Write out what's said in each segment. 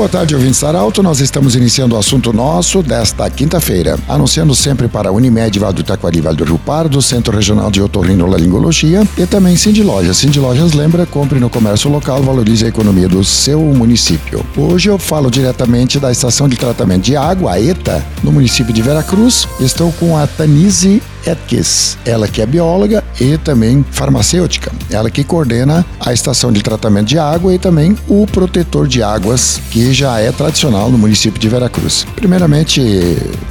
Boa tarde, ouvintes Arauto. Nós estamos iniciando o assunto nosso desta quinta-feira, anunciando sempre para a Unimed, Vale do Taquari, Vale do Rio Pardo, Centro Regional de Otorrinolaringologia e também Cindy Lojas. Cindy Lojas lembra, compre no comércio local, valorize a economia do seu município. Hoje eu falo diretamente da Estação de Tratamento de Água, a ETA, no município de Veracruz. Estou com a Tanise Etkes, ela que é bióloga e também farmacêutica. Ela que coordena a estação de tratamento de água e também o protetor de águas, que já é tradicional no município de Veracruz. Primeiramente,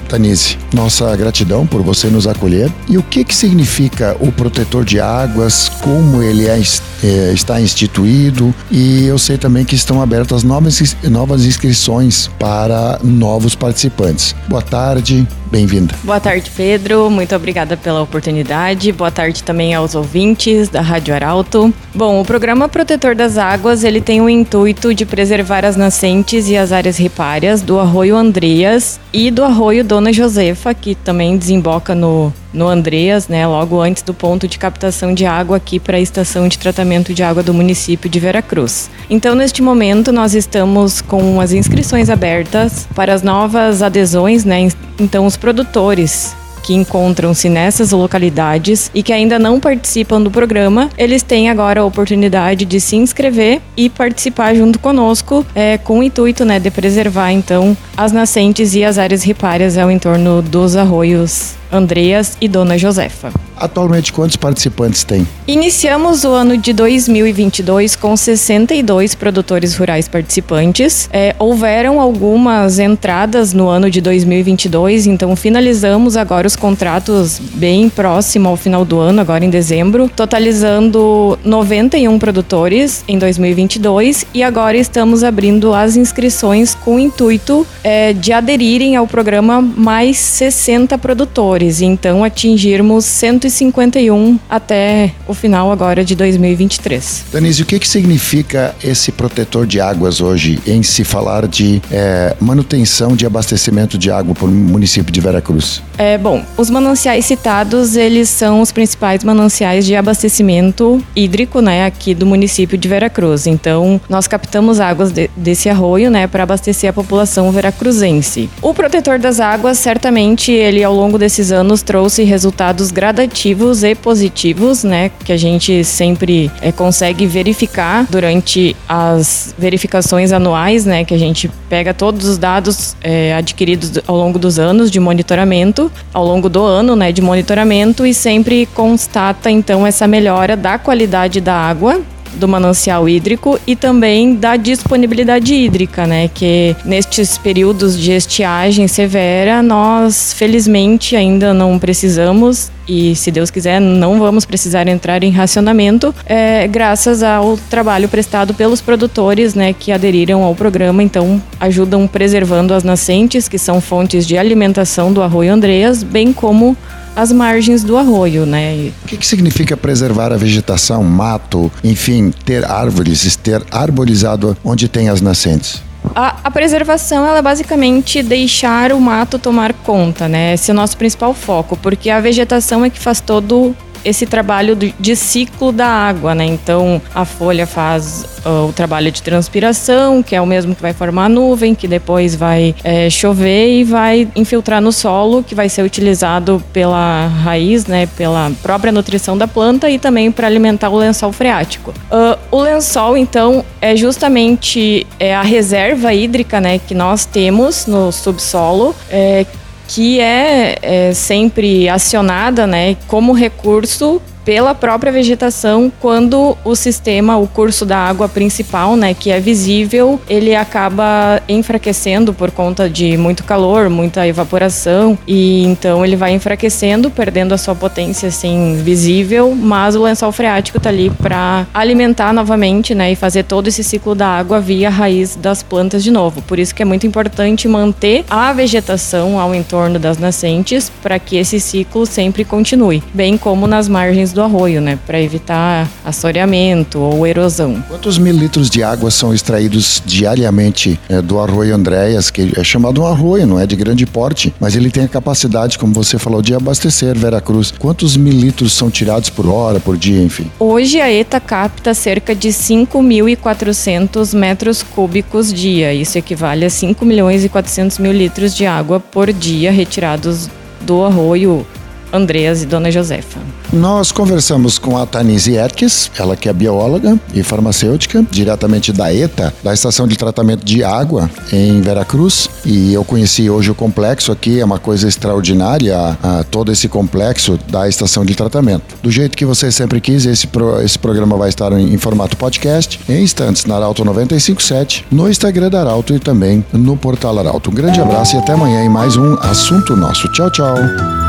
Tanise, nossa gratidão por você nos acolher. E o que, que significa o protetor de águas, como ele é, é, está instituído e eu sei também que estão abertas novas, novas inscrições para novos participantes. Boa tarde, bem-vinda. Boa tarde, Pedro. Muito obrigada pela oportunidade. Boa tarde também aos ouvintes da Rádio Arauto. Bom, o programa Protetor das Águas, ele tem o intuito de preservar as nascentes e as áreas ripárias do Arroio Andreas e do Arroio Dona Josefa, que também desemboca no no Andreas, né, logo antes do ponto de captação de água aqui para a estação de tratamento de água do município de Veracruz. Então, neste momento, nós estamos com as inscrições abertas para as novas adesões, né? Então, os produtores que encontram-se nessas localidades e que ainda não participam do programa, eles têm agora a oportunidade de se inscrever e participar junto conosco, é, com o intuito né, de preservar então as nascentes e as áreas ripárias ao entorno dos arroios Andreas e Dona Josefa. Atualmente, quantos participantes tem? Iniciamos o ano de 2022 com 62 produtores rurais participantes. É, houveram algumas entradas no ano de 2022, então finalizamos agora os contratos bem próximo ao final do ano, agora em dezembro, totalizando 91 produtores em 2022 e agora estamos abrindo as inscrições com o intuito é, de aderirem ao programa mais 60 produtores, então atingirmos 150 151 até o final agora de 2023. Denise, o que, que significa esse protetor de águas hoje em se falar de é, manutenção de abastecimento de água para o município de Veracruz? É, bom, os mananciais citados, eles são os principais mananciais de abastecimento hídrico, né, aqui do município de Veracruz. Então, nós captamos águas de, desse arroio, né, para abastecer a população veracruzense. O protetor das águas, certamente, ele ao longo desses anos trouxe resultados gradativos negativos e positivos, né? Que a gente sempre é, consegue verificar durante as verificações anuais, né? Que a gente pega todos os dados é, adquiridos ao longo dos anos de monitoramento, ao longo do ano, né? De monitoramento e sempre constata então essa melhora da qualidade da água do manancial hídrico e também da disponibilidade hídrica, né? Que nestes períodos de estiagem severa, nós felizmente ainda não precisamos e, se Deus quiser, não vamos precisar entrar em racionamento, é, graças ao trabalho prestado pelos produtores, né, que aderiram ao programa, então ajudam preservando as nascentes, que são fontes de alimentação do Arroio Andreas, bem como as margens do arroio, né? O que, que significa preservar a vegetação, mato, enfim, ter árvores, ter arborizado onde tem as nascentes? A, a, preservação ela é basicamente deixar o mato tomar conta, né? Esse é o nosso principal foco, porque a vegetação é que faz todo esse trabalho de ciclo da água, né? Então a folha faz uh, o trabalho de transpiração, que é o mesmo que vai formar a nuvem, que depois vai é, chover e vai infiltrar no solo, que vai ser utilizado pela raiz, né? Pela própria nutrição da planta e também para alimentar o lençol freático. Uh, o lençol, então, é justamente é a reserva hídrica, né? Que nós temos no subsolo, é, que é, é sempre acionada né, como recurso pela própria vegetação quando o sistema, o curso da água principal, né, que é visível, ele acaba enfraquecendo por conta de muito calor, muita evaporação e então ele vai enfraquecendo, perdendo a sua potência assim visível, mas o lençol freático está ali para alimentar novamente, né, e fazer todo esse ciclo da água via raiz das plantas de novo. Por isso que é muito importante manter a vegetação ao entorno das nascentes para que esse ciclo sempre continue, bem como nas margens do do arroio, né, para evitar assoreamento ou erosão. Quantos mil litros de água são extraídos diariamente é, do arroio Andréas, que é chamado um arroio, não é de grande porte, mas ele tem a capacidade, como você falou, de abastecer Veracruz. Quantos mil litros são tirados por hora, por dia, enfim? Hoje a ETA capta cerca de 5.400 metros cúbicos dia. Isso equivale a 5 milhões e 400 mil litros de água por dia retirados do arroio Andreas e Dona Josefa. Nós conversamos com a Tanise Erques, ela que é bióloga e farmacêutica, diretamente da ETA, da Estação de Tratamento de Água em Veracruz. E eu conheci hoje o complexo aqui, é uma coisa extraordinária, a, todo esse complexo da Estação de Tratamento. Do jeito que você sempre quis, esse, pro, esse programa vai estar em, em formato podcast, em instantes, na Arauto 957, no Instagram da Arauto e também no portal Arauto. Um grande abraço e até amanhã em mais um Assunto Nosso. Tchau, tchau